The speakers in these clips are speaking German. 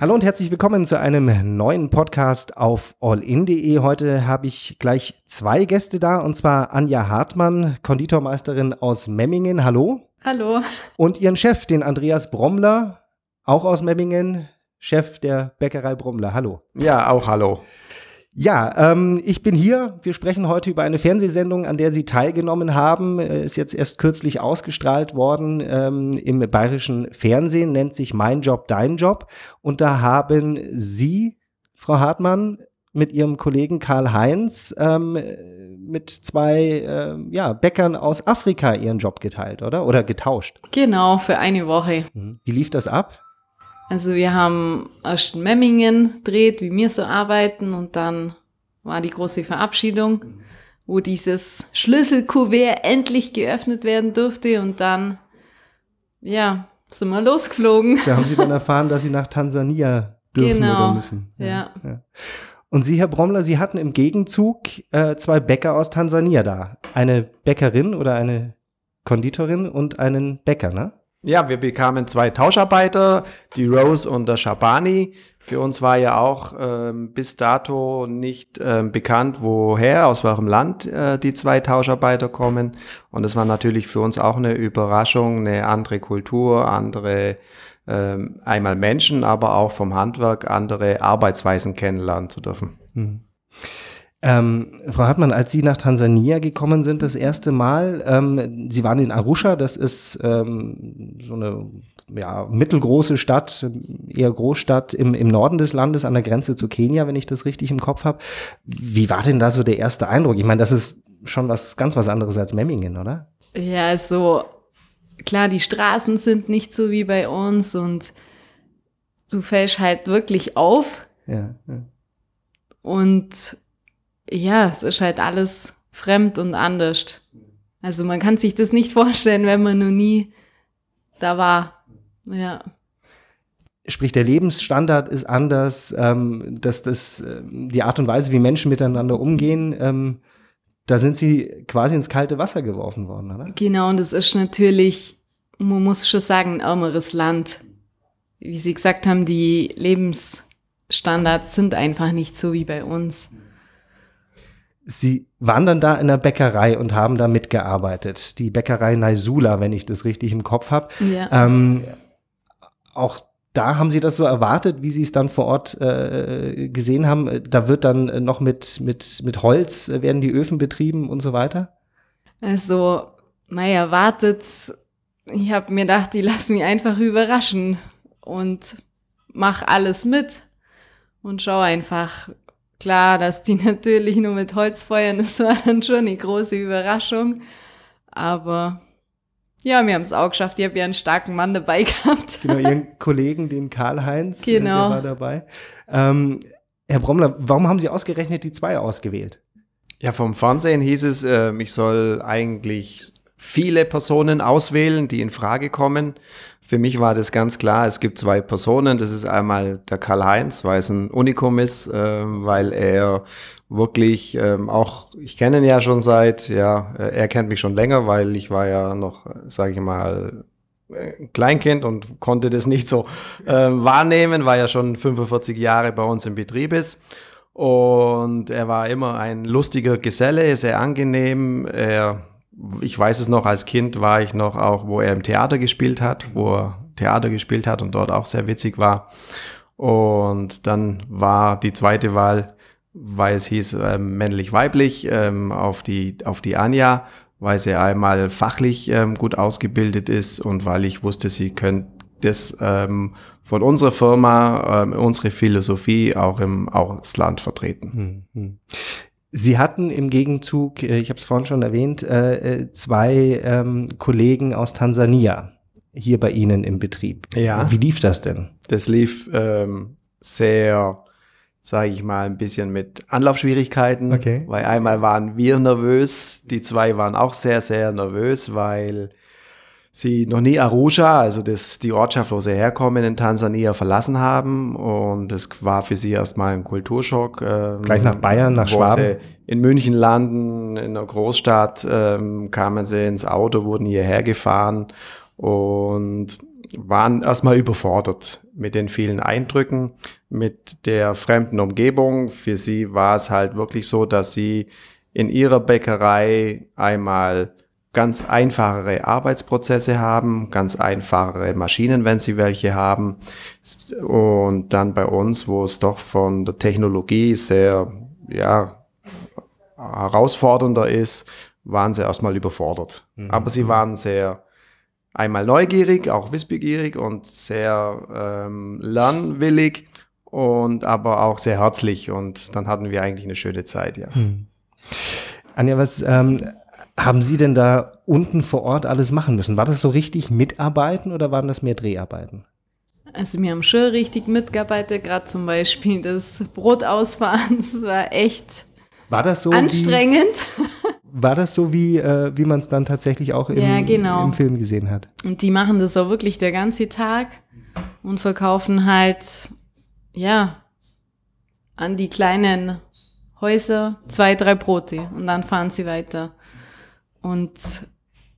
Hallo und herzlich willkommen zu einem neuen Podcast auf allin.de. Heute habe ich gleich zwei Gäste da und zwar Anja Hartmann, Konditormeisterin aus Memmingen. Hallo. Hallo. Und ihren Chef, den Andreas Brommler, auch aus Memmingen, Chef der Bäckerei Brommler. Hallo. Ja, auch hallo. Ja, ähm, ich bin hier. Wir sprechen heute über eine Fernsehsendung, an der Sie teilgenommen haben. Äh, ist jetzt erst kürzlich ausgestrahlt worden ähm, im bayerischen Fernsehen, nennt sich Mein Job, Dein Job. Und da haben Sie, Frau Hartmann, mit Ihrem Kollegen Karl Heinz ähm, mit zwei äh, ja, Bäckern aus Afrika Ihren Job geteilt, oder? Oder getauscht? Genau, für eine Woche. Mhm. Wie lief das ab? Also wir haben erst Memmingen dreht, wie wir so arbeiten und dann war die große Verabschiedung, wo dieses Schlüsselkuvert endlich geöffnet werden durfte und dann, ja, sind wir losgeflogen. Da haben Sie dann erfahren, dass Sie nach Tansania dürfen genau. oder müssen. Ja. ja. Und Sie, Herr Brommler, Sie hatten im Gegenzug äh, zwei Bäcker aus Tansania da. Eine Bäckerin oder eine Konditorin und einen Bäcker, ne? Ja, wir bekamen zwei Tauscharbeiter, die Rose und der Shabani. Für uns war ja auch ähm, bis dato nicht ähm, bekannt, woher, aus welchem Land äh, die zwei Tauscharbeiter kommen. Und es war natürlich für uns auch eine Überraschung, eine andere Kultur, andere ähm, einmal Menschen, aber auch vom Handwerk andere Arbeitsweisen kennenlernen zu dürfen. Hm. Ähm, Frau Hartmann, als Sie nach Tansania gekommen sind das erste Mal, ähm, Sie waren in Arusha, das ist ähm, so eine ja, mittelgroße Stadt, eher Großstadt im, im Norden des Landes an der Grenze zu Kenia, wenn ich das richtig im Kopf habe. Wie war denn da so der erste Eindruck? Ich meine, das ist schon was ganz was anderes als Memmingen, oder? Ja, also klar, die Straßen sind nicht so wie bei uns und du fällst halt wirklich auf. Ja. ja. Und ja, es ist halt alles fremd und anders. Also man kann sich das nicht vorstellen, wenn man noch nie da war. Ja. Sprich, der Lebensstandard ist anders, ähm, dass das, äh, die Art und Weise, wie Menschen miteinander umgehen, ähm, da sind sie quasi ins kalte Wasser geworfen worden, oder? Genau, und es ist natürlich, man muss schon sagen, ein ärmeres Land. Wie Sie gesagt haben, die Lebensstandards sind einfach nicht so wie bei uns. Sie waren dann da in der Bäckerei und haben da mitgearbeitet. Die Bäckerei Naisula, wenn ich das richtig im Kopf habe. Ja. Ähm, auch da haben Sie das so erwartet, wie Sie es dann vor Ort äh, gesehen haben. Da wird dann noch mit, mit, mit Holz äh, werden die Öfen betrieben und so weiter? Also, mal erwartet, ich habe mir gedacht, die lassen mich einfach überraschen und mach alles mit und schau einfach, klar, dass die natürlich nur mit Holz feuern, das war dann schon eine große Überraschung. Aber ja, wir haben es auch geschafft. Ich habe ja einen starken Mann dabei gehabt. Genau, Ihren Kollegen, den Karl-Heinz, genau. der war dabei. Ähm, Herr Brommler, warum haben Sie ausgerechnet die zwei ausgewählt? Ja, vom Fernsehen hieß es, äh, ich soll eigentlich viele Personen auswählen, die in Frage kommen. Für mich war das ganz klar, es gibt zwei Personen. Das ist einmal der Karl-Heinz, weil es ein Unikum ist, äh, weil er wirklich ähm, auch, ich kenne ihn ja schon seit, ja, er kennt mich schon länger, weil ich war ja noch, sage ich mal, Kleinkind und konnte das nicht so äh, wahrnehmen, weil er schon 45 Jahre bei uns im Betrieb ist. Und er war immer ein lustiger Geselle, sehr angenehm. Er ich weiß es noch, als Kind war ich noch auch, wo er im Theater gespielt hat, wo er Theater gespielt hat und dort auch sehr witzig war. Und dann war die zweite Wahl, weil es hieß äh, männlich-weiblich, ähm, auf, die, auf die Anja, weil sie einmal fachlich ähm, gut ausgebildet ist und weil ich wusste, sie könnte das ähm, von unserer Firma, ähm, unsere Philosophie auch im Ausland vertreten. Sie hatten im Gegenzug, äh, ich habe es vorhin schon erwähnt, äh, äh, zwei ähm, Kollegen aus Tansania hier bei Ihnen im Betrieb. Ja. Wie lief das denn? Das lief ähm, sehr, sage ich mal, ein bisschen mit Anlaufschwierigkeiten. Okay. Weil einmal waren wir nervös, die zwei waren auch sehr, sehr nervös, weil sie noch nie Arusha, also das, die Ortschaft, wo sie herkommen, in Tansania verlassen haben. Und das war für sie erstmal ein Kulturschock. Ähm, Gleich nach Bayern, nach Schwaben. in München landen, in einer Großstadt, ähm, kamen sie ins Auto, wurden hierher gefahren. Und waren erstmal überfordert mit den vielen Eindrücken, mit der fremden Umgebung. Für sie war es halt wirklich so, dass sie in ihrer Bäckerei einmal ganz einfachere Arbeitsprozesse haben, ganz einfachere Maschinen, wenn sie welche haben. Und dann bei uns, wo es doch von der Technologie sehr, ja, herausfordernder ist, waren sie erstmal überfordert. Mhm. Aber sie waren sehr einmal neugierig, auch wissbegierig und sehr ähm, lernwillig und aber auch sehr herzlich. Und dann hatten wir eigentlich eine schöne Zeit, ja. Mhm. Anja, was ähm, haben Sie denn da unten vor Ort alles machen müssen? War das so richtig Mitarbeiten oder waren das mehr Dreharbeiten? Also wir haben schon richtig mitgearbeitet, gerade zum Beispiel das Brot ausfahren, das war echt war das so anstrengend. Wie, war das so, wie, äh, wie man es dann tatsächlich auch im, ja, genau. im Film gesehen hat? Und die machen das auch wirklich der ganze Tag und verkaufen halt, ja, an die kleinen Häuser zwei, drei Brote und dann fahren sie weiter. Und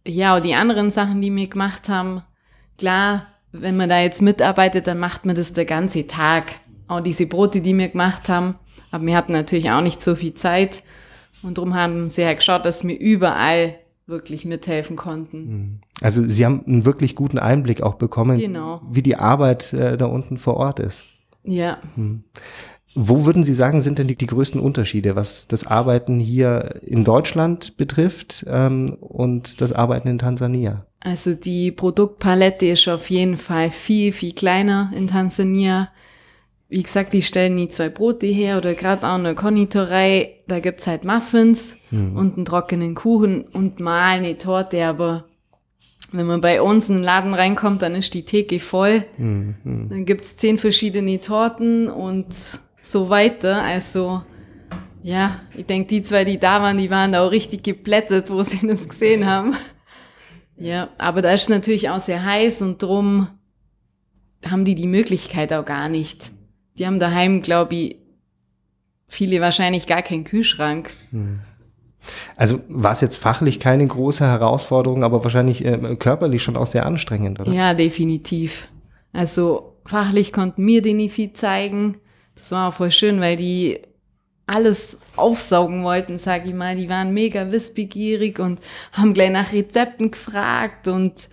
ja, und die anderen Sachen, die wir gemacht haben, klar, wenn man da jetzt mitarbeitet, dann macht man das der ganze Tag. Auch diese Brote, die wir gemacht haben. Aber wir hatten natürlich auch nicht so viel Zeit. Und darum haben sie halt geschaut, dass wir überall wirklich mithelfen konnten. Hm. Also Sie haben einen wirklich guten Einblick auch bekommen, genau. wie die Arbeit äh, da unten vor Ort ist. Ja. Hm. Wo würden Sie sagen, sind denn die, die größten Unterschiede, was das Arbeiten hier in Deutschland betrifft ähm, und das Arbeiten in Tansania? Also die Produktpalette ist auf jeden Fall viel, viel kleiner in Tansania. Wie gesagt, die stellen nie zwei Brote her oder gerade auch eine Konditorei. Da gibt's halt Muffins mhm. und einen trockenen Kuchen und mal eine Torte, aber wenn man bei uns in den Laden reinkommt, dann ist die Theke voll. Mhm. Dann gibt's zehn verschiedene Torten und so weiter. Also ja, ich denke, die zwei, die da waren, die waren da auch richtig geplättet, wo sie das gesehen haben. Ja, aber da ist natürlich auch sehr heiß und drum haben die die Möglichkeit auch gar nicht. Die haben daheim, glaube ich, viele wahrscheinlich gar keinen Kühlschrank. Hm. Also war es jetzt fachlich keine große Herausforderung, aber wahrscheinlich äh, körperlich schon auch sehr anstrengend, oder? Ja, definitiv. Also fachlich konnten mir die nicht viel zeigen. Das war auch voll schön, weil die alles aufsaugen wollten, sag ich mal. Die waren mega wissbegierig und haben gleich nach Rezepten gefragt und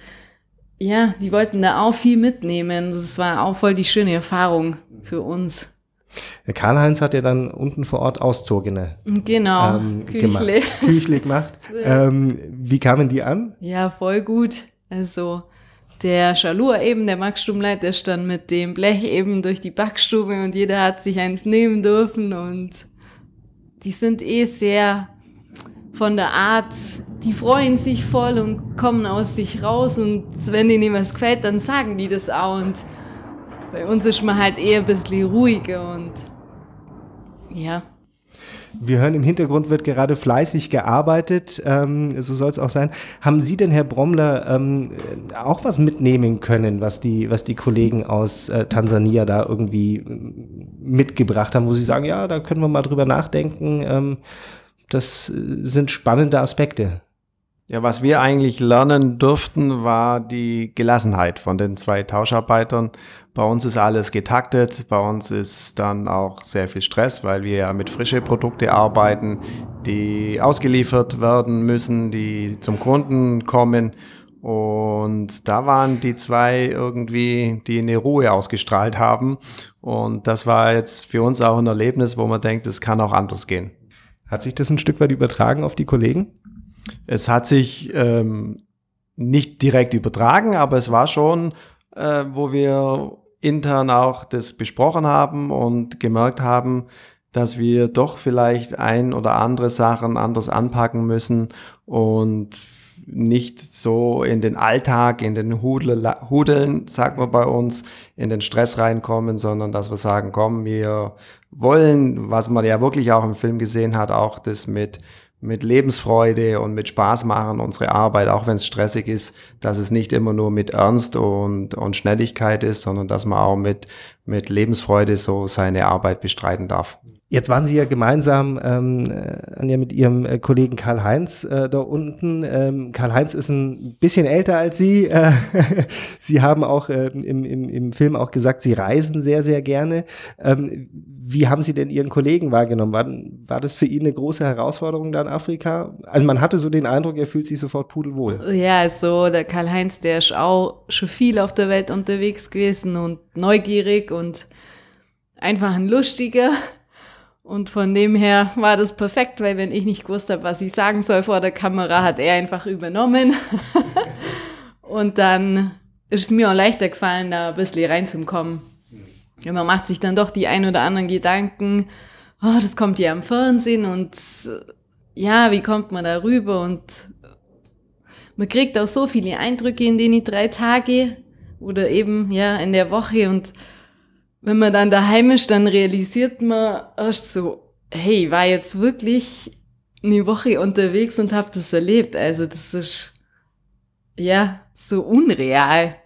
ja, die wollten da auch viel mitnehmen. Das war auch voll die schöne Erfahrung für uns. Karl-Heinz hat ja dann unten vor Ort Auszogene. Genau, ähm, Küchle. Gemacht, Küchle gemacht. ähm, wie kamen die an? Ja, voll gut. Also der Schalur eben, der Backstubenleiter, der stand mit dem Blech eben durch die Backstube und jeder hat sich eins nehmen dürfen und die sind eh sehr von der Art, die freuen sich voll und kommen aus sich raus und wenn ihnen was gefällt, dann sagen die das auch und bei uns ist man halt eher ein bisschen ruhiger und ja. Wir hören im Hintergrund wird gerade fleißig gearbeitet, ähm, so soll es auch sein. Haben Sie denn, Herr Brommler, ähm, auch was mitnehmen können, was die, was die Kollegen aus äh, Tansania da irgendwie äh, mitgebracht haben, wo Sie sagen, ja, da können wir mal drüber nachdenken. Ähm, das äh, sind spannende Aspekte. Ja, was wir eigentlich lernen durften, war die Gelassenheit von den zwei Tauscharbeitern. Bei uns ist alles getaktet, bei uns ist dann auch sehr viel Stress, weil wir ja mit frischen Produkten arbeiten, die ausgeliefert werden müssen, die zum Kunden kommen. Und da waren die zwei irgendwie, die eine Ruhe ausgestrahlt haben. Und das war jetzt für uns auch ein Erlebnis, wo man denkt, es kann auch anders gehen. Hat sich das ein Stück weit übertragen auf die Kollegen? Es hat sich ähm, nicht direkt übertragen, aber es war schon, äh, wo wir intern auch das besprochen haben und gemerkt haben, dass wir doch vielleicht ein oder andere Sachen anders anpacken müssen und nicht so in den Alltag, in den Hudel, Hudeln, sagt man bei uns, in den Stress reinkommen, sondern dass wir sagen, komm, wir wollen, was man ja wirklich auch im Film gesehen hat, auch das mit mit Lebensfreude und mit Spaß machen unsere Arbeit, auch wenn es stressig ist, dass es nicht immer nur mit Ernst und, und Schnelligkeit ist, sondern dass man auch mit, mit Lebensfreude so seine Arbeit bestreiten darf. Jetzt waren Sie ja gemeinsam, ähm, äh, Anja, mit Ihrem äh, Kollegen Karl-Heinz äh, da unten. Ähm, Karl-Heinz ist ein bisschen älter als Sie. Äh, Sie haben auch äh, im, im, im Film auch gesagt, Sie reisen sehr, sehr gerne. Ähm, wie haben Sie denn Ihren Kollegen wahrgenommen? War, war das für ihn eine große Herausforderung da in Afrika? Also man hatte so den Eindruck, er fühlt sich sofort pudelwohl. Ja, so der Karl-Heinz, der ist auch schon viel auf der Welt unterwegs gewesen und neugierig und einfach ein lustiger. Und von dem her war das perfekt, weil wenn ich nicht gewusst habe, was ich sagen soll vor der Kamera, hat er einfach übernommen. und dann ist es mir auch leichter gefallen, da ein bisschen reinzukommen. Und man macht sich dann doch die ein oder anderen Gedanken, oh, das kommt ja am Fernsehen und ja, wie kommt man da rüber? Und man kriegt auch so viele Eindrücke in den drei Tage oder eben ja in der Woche und wenn man dann daheim ist, dann realisiert man erst so, hey, ich war jetzt wirklich eine Woche unterwegs und habe das erlebt. Also das ist ja so unreal.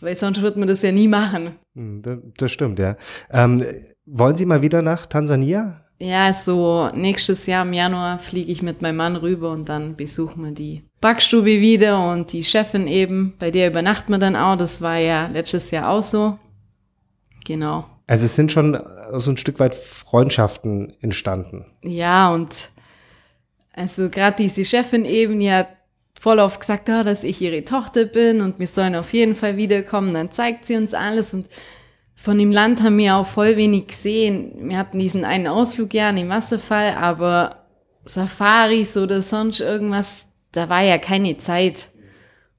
Weil sonst würde man das ja nie machen. Hm, das stimmt, ja. Ähm, wollen Sie mal wieder nach Tansania? Ja, so nächstes Jahr im Januar fliege ich mit meinem Mann rüber und dann besuchen wir die Backstube wieder und die Chefin eben, bei der übernachten wir dann auch. Das war ja letztes Jahr auch so. Genau. Also es sind schon so ein Stück weit Freundschaften entstanden. Ja, und also gerade diese Chefin eben, die hat voll oft gesagt, oh, dass ich ihre Tochter bin und wir sollen auf jeden Fall wiederkommen. Dann zeigt sie uns alles und von dem Land haben wir auch voll wenig gesehen. Wir hatten diesen einen Ausflug ja im Wasserfall, aber Safaris oder sonst irgendwas, da war ja keine Zeit.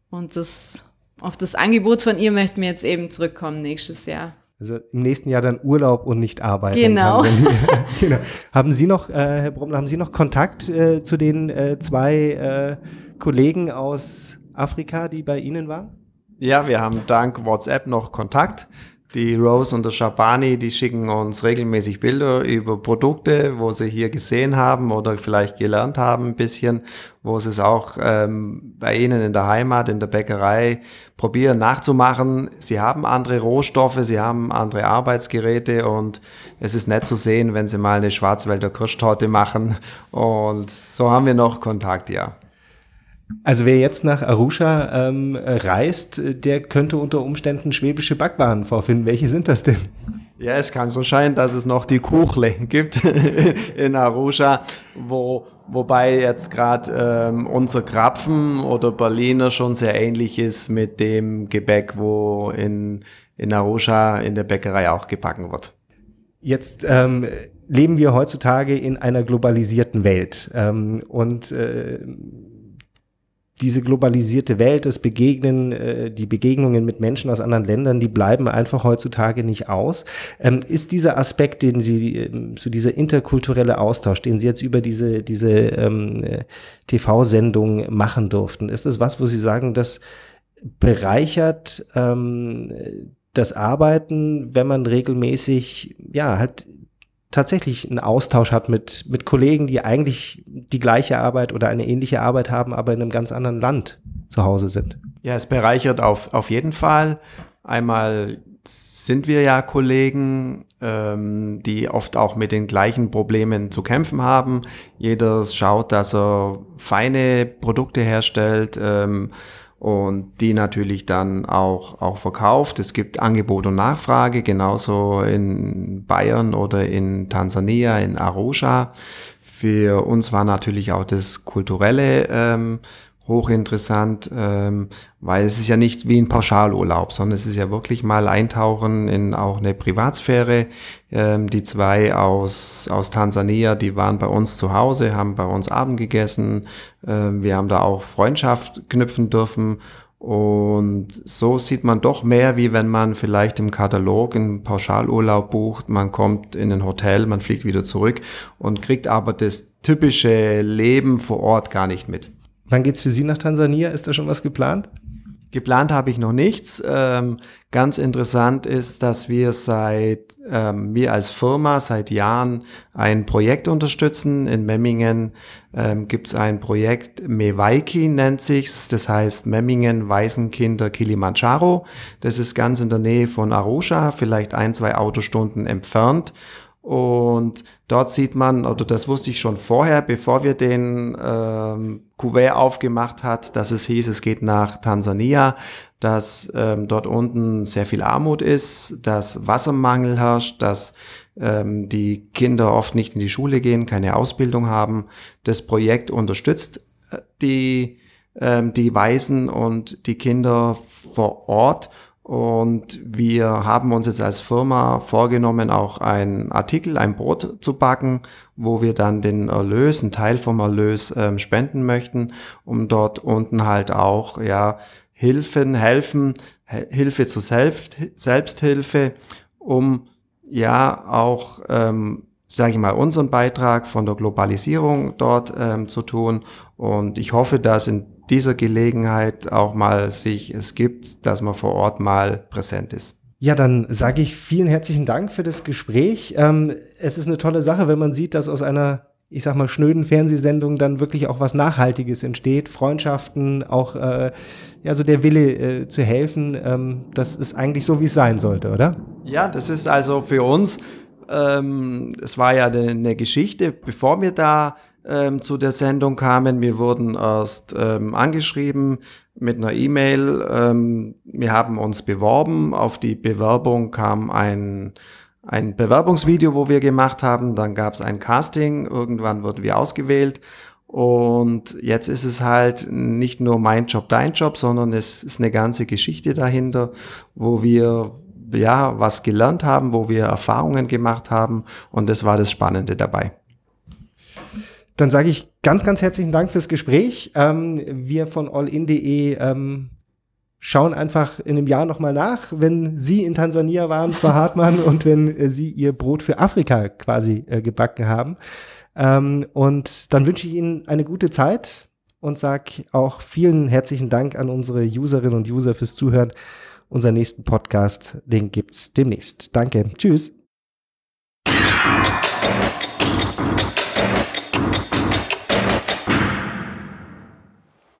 Und das, auf das Angebot von ihr möchten wir jetzt eben zurückkommen nächstes Jahr. Also im nächsten Jahr dann Urlaub und nicht arbeiten. Genau. genau. Haben Sie noch, äh, Herr Brummel, haben Sie noch Kontakt äh, zu den äh, zwei äh, Kollegen aus Afrika, die bei Ihnen waren? Ja, wir haben dank WhatsApp noch Kontakt. Die Rose und der Shabani, die schicken uns regelmäßig Bilder über Produkte, wo sie hier gesehen haben oder vielleicht gelernt haben ein bisschen, wo sie es auch ähm, bei ihnen in der Heimat, in der Bäckerei probieren nachzumachen. Sie haben andere Rohstoffe, sie haben andere Arbeitsgeräte und es ist nett zu sehen, wenn sie mal eine Schwarzwälder Kirschtorte machen. Und so haben wir noch Kontakt, ja. Also wer jetzt nach Arusha ähm, reist, der könnte unter Umständen schwäbische Backwaren vorfinden. Welche sind das denn? Ja, es kann so scheinen, dass es noch die Kuchle gibt in Arusha, wo, wobei jetzt gerade ähm, unser Krapfen oder Berliner schon sehr ähnlich ist mit dem Gebäck, wo in, in Arusha in der Bäckerei auch gebacken wird. Jetzt ähm, leben wir heutzutage in einer globalisierten Welt ähm, und äh, diese globalisierte Welt, das Begegnen, äh, die Begegnungen mit Menschen aus anderen Ländern, die bleiben einfach heutzutage nicht aus. Ähm, ist dieser Aspekt, den Sie, ähm, so dieser interkulturelle Austausch, den Sie jetzt über diese, diese ähm, äh, TV-Sendung machen durften, ist das was, wo Sie sagen, das bereichert ähm, das Arbeiten, wenn man regelmäßig, ja, halt tatsächlich einen Austausch hat mit, mit Kollegen, die eigentlich die gleiche Arbeit oder eine ähnliche Arbeit haben, aber in einem ganz anderen Land zu Hause sind. Ja, es bereichert auf, auf jeden Fall. Einmal sind wir ja Kollegen, ähm, die oft auch mit den gleichen Problemen zu kämpfen haben. Jeder schaut, dass er feine Produkte herstellt. Ähm, und die natürlich dann auch, auch verkauft. Es gibt Angebot und Nachfrage, genauso in Bayern oder in Tansania, in Arusha. Für uns war natürlich auch das Kulturelle ähm, hochinteressant, ähm, weil es ist ja nicht wie ein Pauschalurlaub, sondern es ist ja wirklich mal eintauchen in auch eine Privatsphäre. Ähm, die zwei aus, aus Tansania, die waren bei uns zu Hause, haben bei uns Abend gegessen. Ähm, wir haben da auch Freundschaft knüpfen dürfen. Und so sieht man doch mehr, wie wenn man vielleicht im Katalog einen Pauschalurlaub bucht. Man kommt in ein Hotel, man fliegt wieder zurück und kriegt aber das typische Leben vor Ort gar nicht mit. Wann geht's für Sie nach Tansania? Ist da schon was geplant? Geplant habe ich noch nichts. Ähm, ganz interessant ist, dass wir seit, ähm, wir als Firma seit Jahren ein Projekt unterstützen. In Memmingen ähm, gibt es ein Projekt, Mewaiki nennt sich's. Das heißt Memmingen Waisenkinder Kilimanjaro. Das ist ganz in der Nähe von Arusha, vielleicht ein, zwei Autostunden entfernt. Und dort sieht man, oder das wusste ich schon vorher, bevor wir den ähm, Kuvert aufgemacht hat, dass es hieß, es geht nach Tansania, dass ähm, dort unten sehr viel Armut ist, dass Wassermangel herrscht, dass ähm, die Kinder oft nicht in die Schule gehen, keine Ausbildung haben. Das Projekt unterstützt äh, die, ähm, die Waisen und die Kinder vor Ort und wir haben uns jetzt als Firma vorgenommen, auch ein Artikel, ein Brot zu backen, wo wir dann den Erlös, einen Teil vom Erlös ähm, spenden möchten, um dort unten halt auch, ja, Hilfen, helfen, Hilfe zur Selbst, Selbsthilfe, um ja auch, ähm, sage ich mal, unseren Beitrag von der Globalisierung dort ähm, zu tun. Und ich hoffe, dass in dieser Gelegenheit auch mal sich es gibt, dass man vor Ort mal präsent ist. Ja, dann sage ich vielen herzlichen Dank für das Gespräch. Ähm, es ist eine tolle Sache, wenn man sieht, dass aus einer, ich sag mal, schnöden Fernsehsendung dann wirklich auch was Nachhaltiges entsteht. Freundschaften, auch äh, ja, so der Wille äh, zu helfen. Ähm, das ist eigentlich so, wie es sein sollte, oder? Ja, das ist also für uns, ähm, es war ja eine, eine Geschichte, bevor wir da ähm, zu der Sendung kamen. Wir wurden erst ähm, angeschrieben mit einer E-Mail. Ähm, wir haben uns beworben. Auf die Bewerbung kam ein, ein Bewerbungsvideo, wo wir gemacht haben. Dann gab es ein Casting. Irgendwann wurden wir ausgewählt. Und jetzt ist es halt nicht nur mein Job, dein Job, sondern es ist eine ganze Geschichte dahinter, wo wir ja was gelernt haben, wo wir Erfahrungen gemacht haben. Und das war das Spannende dabei. Dann sage ich ganz, ganz herzlichen Dank fürs Gespräch. Ähm, wir von allin.de ähm, schauen einfach in einem Jahr nochmal nach, wenn Sie in Tansania waren, Frau Hartmann, und wenn äh, Sie Ihr Brot für Afrika quasi äh, gebacken haben. Ähm, und dann wünsche ich Ihnen eine gute Zeit und sage auch vielen herzlichen Dank an unsere Userinnen und User fürs Zuhören. Unser nächsten Podcast, den gibt's demnächst. Danke. Tschüss.